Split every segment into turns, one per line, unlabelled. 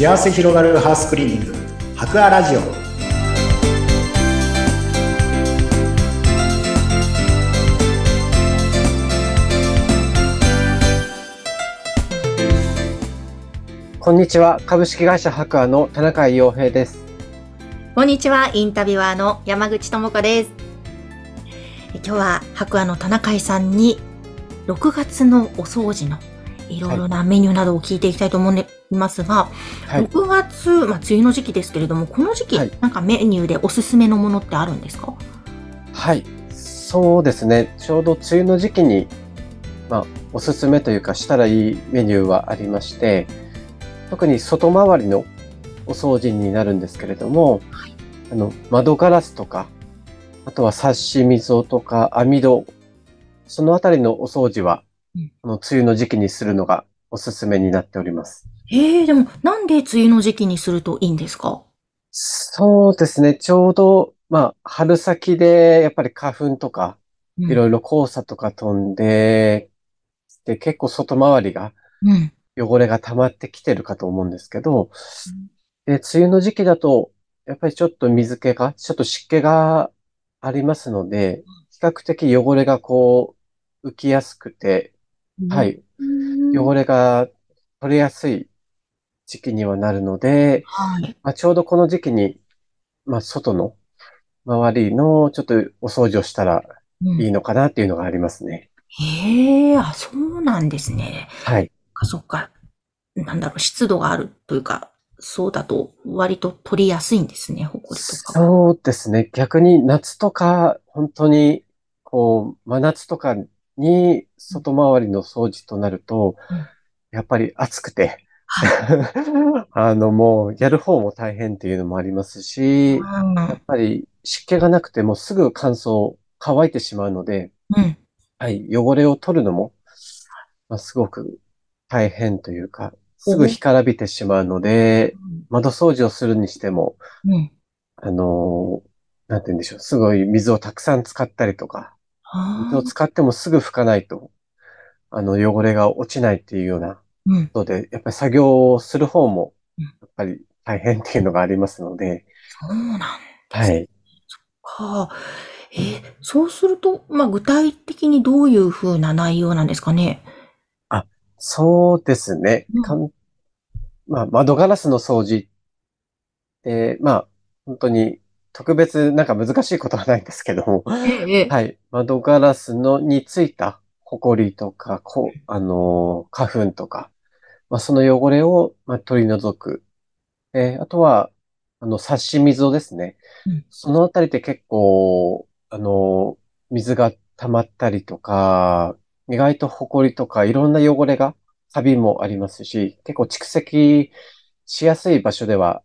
幸せ広がるハウスクリーニング博アラジオ
こんにちは。株式会社博アの田中洋平です。
こんにちは、インタビュアーの山口智子です。え今日は白亜の田中井さんに6月のお掃除のいろいろなメニューなどを聞いていきたいと思いますが、
はい。
6月、まあ、梅雨の時期ですけれども、この時期、
はい
なんかメニューでおすすめのものってあるんですか？
はい。そうですね。ちょうど梅雨の時期に、まあ、おすすめというか、したらいいメニューはありまして、特に外回りのお掃除になるんですけれども、
はい
あの、窓ガラスとか、あとはサッシ溝とか網戸、そのあたりのお掃除は、
うん
この梅雨の時期にするのがおすすめになっております。
ええでも、なんで梅雨の時期にするといいんですか？
そうですね。ちょうど、まあ、春先で、やっぱり花粉とか、いろ
い
いろ黄砂とか飛んで、で、結構外回りが、
ろ。うん。
汚れが溜まってきてるかと思うんですけど、で、梅雨の時期だと、やっぱりちょっと水気が、ちょっと湿気がありますので、比較的汚れがこう、浮きやすくて、は。い、汚
れ。
れが取れやすい時期にはなるので、
はい。
まあ、ちょうどこの時期に、まあ、外の周りのちょっとお掃除をしたら
うん
いいのかなっていうのがありますね。
へえ、あ、そうなんですね。
はい。
あ、そっか。なんだろう、湿度があるというか、そうだと割と取りやすいんですね、ほこりとか。
そうですね。逆に夏とか、本当に、こう、真夏とかに外回りの掃除となると
うん、
やっぱり暑くて、
は
あの、もう、やる方も大変っていうのもありますし、
うん。
やっぱり湿気がなくてもすぐ乾燥、乾いてしまうので、
うん。
はい、汚れを取るのも、まあ、すごく大変というか、すぐ干からびてしまうので、窓掃除をするにしても、
うん。
あのーなんて言うんでしょう、すごい水をたくさん使ったりとか、水を
あ
使ってもすぐ拭かないと、あの、汚れが落ちないっていうような
うん。
ことで、やっぱり作業をする方も
うん、
やっぱり大変っていうのがありますので、
そうなん
はい。
か。えーそうすると、まあ、具体的にどういうふうな内容なんですかね？
そうですね
うん。
かんまあ、窓ガラスの掃除って、まあ、本当に特別なんか難しいことはないんですけども、
ええ。
はい。窓ガラスのについたホコリとか、こう、あのー花粉とか、まあ、その汚れを、まあ、取り除く。えーあとは、あの、サッシ溝ですね。
うん
そのあたりって結構、あのー水が溜まったりとか、意外とホコリとかいろんな汚れが、サビもありますし、結構蓄積しやすい場所では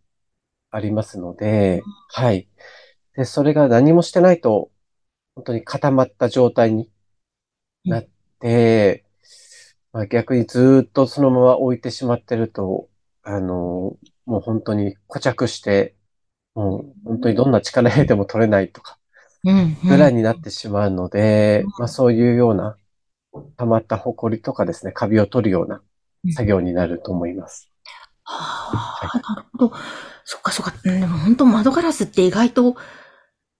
ありますので、はい。で、それが何もしてないと、本当に固まった状態になって、まあ、逆にずーっとそのまま置いてしまってると、あの、もう本当に固着して、もう本当にどんな力入れても取れないとか、
うん。
ぐらいになってしまうので、まあそういうような溜まった埃とかですね、カビを取るような作業になると思います。
はあ、なるほど。そっかそっか。うんでも本当窓ガラスって意外と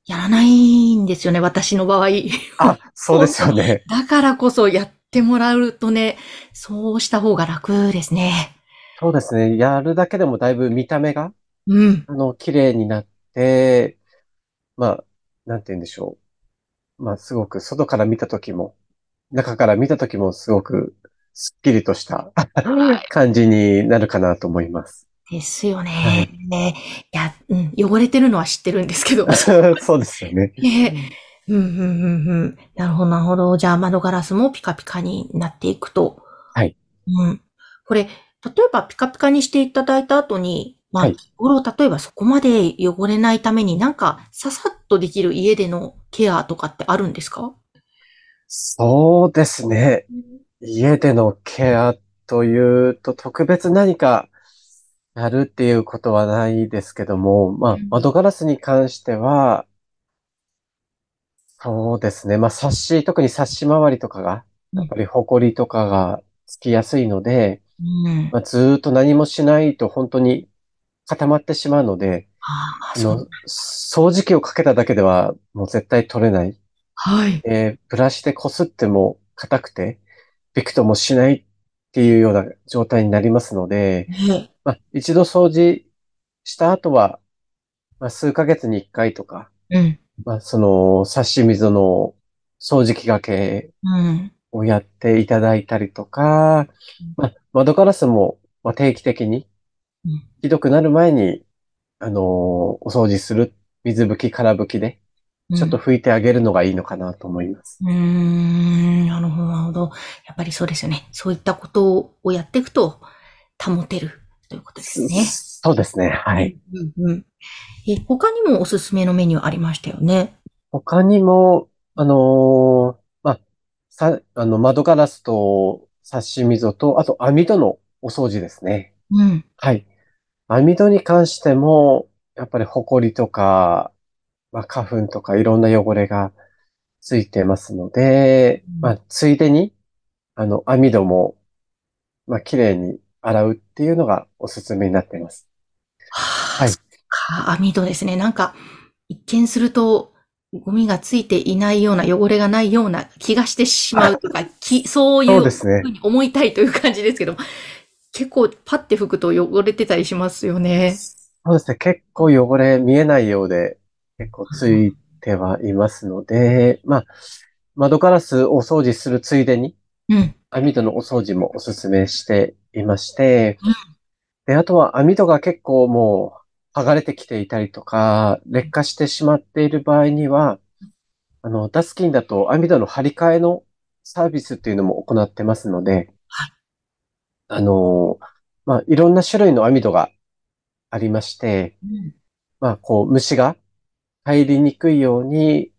やらないんですよね、私の場合。
あ、そうですよね。
だからこそやってもらうとね、そうした方が楽ですね。
そうですね。やるだけでもだいぶ見た目が
うん。
あの、綺麗になって、まあ、なんて言うんでしょう。まあ、すごく外から見たときも、中から見たときもすごくスッキリとした 感じになるかなと思います。
ですよね。
はい
ねいや、うん、汚れてるのは知ってるんですけど。
そうですよね。
ねうん、うん、うん、うん。なるほど、なるほど。じゃあ窓ガラスもピカピカになっていくと。
はい。
うん。これ、例えばピカピカにしていただいた後に、まあ、
はい
日頃、例えばそこまで汚れないためになんか、ささっとできる家でのケアとかってあるんですか？
そうですね。家でのケアというと特別何かやるっていうことはないですけども、まあ
うん、
窓ガラスに関しては、そうですね。まあ、サッシ、特にサッシ周りとかが、やっぱりホコリとかがつきやすいので、
うん。
まあ、ずーっと何もしないと本当に固まってしまうので、
ああ、
あの
そう。、
掃除機をかけただけではもう絶対取れない。
はい。
えーブラシでこすっても硬くて、びくともしないっていうような状態になりますので、
ね
まあ、一度掃除した後は、まあ、数ヶ月に一回とか、
うん。
まあ、その、差し溝の掃除機がけ
うん。
をやっていただいたりとか、まあ、窓ガラスも、まあ、定期的に
うん、
ひどくなる前に、あのーお掃除する、水拭き、空拭きで、ちょっと拭いてあげるのがいいのかなと思います。
うーん、なるほど、なるほど。やっぱりそうですよね。そういったことをやっていくと、保てるということですね。
そうですね。はい。
うんうん。え、他にもおすすめのメニューありましたよね？
他にも、あのーまあ、さ、あの、窓ガラスと、差し溝と、あと網戸のお掃除ですね。
うん。
はい。網戸に関しても、やっぱりホコリとか、まあ、花粉とかいろんな汚れがついてますので、
うん
まあ、ついでに、あの、網戸も、まあ、綺麗に洗うっていうのがおすすめになっています。
はあ、
は
網戸ですね。なんか、一見すると、ゴミがついていないような、汚れがないような気がしてしまうとか、きそういうふうに思いたいという感じですけど、結構パッて拭くと汚れてたりしますよね。
そうですね。結構汚れ見えないようで、結構ついてはいますので、まあ、窓ガラスをお掃除するついでに、
うん。
網戸のお掃除もおすすめしていまして
うん、
で、あとは網戸が結構もう剥がれてきていたりとか、劣化してしまっている場合には、あの、ダスキンだと網戸の張り替えのサービスっていうのも行ってますので
はい、
あの、まあ、いろんな種類の網戸がありまして、
うん。
まあ、こう、虫が入りにくいように、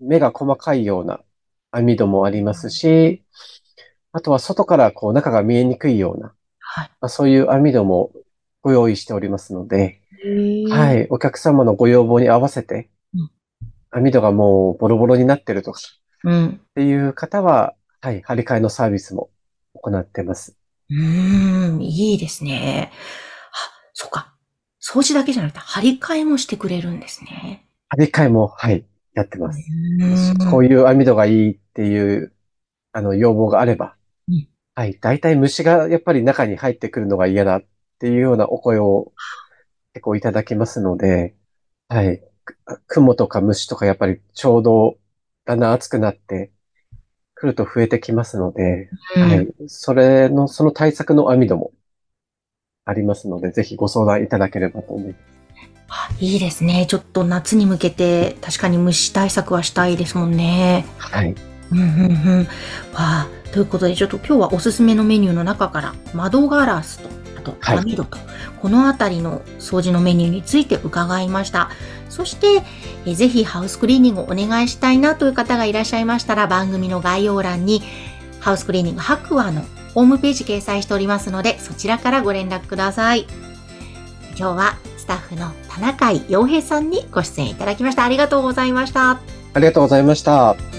目が細かいような網戸もありますし、あとは外からこう中が見えにくいような、
はい。
まあ、そういう網戸もご用意しておりますので、は
はい。
い、お客様のご要望に合わせて
うん、
網戸がもうボロボロになってるとか
うん。
っていう方は、はい、張り替えのサービスも行ってます。
うーん、いいですね。あ、そっか。掃除だけじゃなくて、張り替えもしてくれるんですね。
張り替えも、はい、やってます。こういう網戸がいいっていう、あの、要望があれば
うん、
はい、大体虫がやっぱり中に入ってくるのが嫌だっていうようなお声を結構いただきますので、はい、く雲とか虫とかやっぱりちょうどだんだん暑くなってくると増えてきますので、
うん。
はい、それの、その対策の網戸もありますので、ぜひご相談いただければと思います。
あいいですね。ちょっと夏に向けて、確かに虫対策はしたいですもんね。
はい。
うんうんうん。わあ、ということで、ちょっと今日はおすすめのメニューの中から、窓ガラスと、あと
はい
網戸と、このあたりの掃除のメニューについて伺いました。そして、えぜひハウスクリーニングをお願いしたいなという方がいらっしゃいましたら、番組の概要欄に、ハウスクリーニング白亜のホームページ掲載しておりますので、そちらからご連絡ください。今日はスタッフの田中洋平さんにご出演いただきました。ありがとうございました。
ありがとうございました。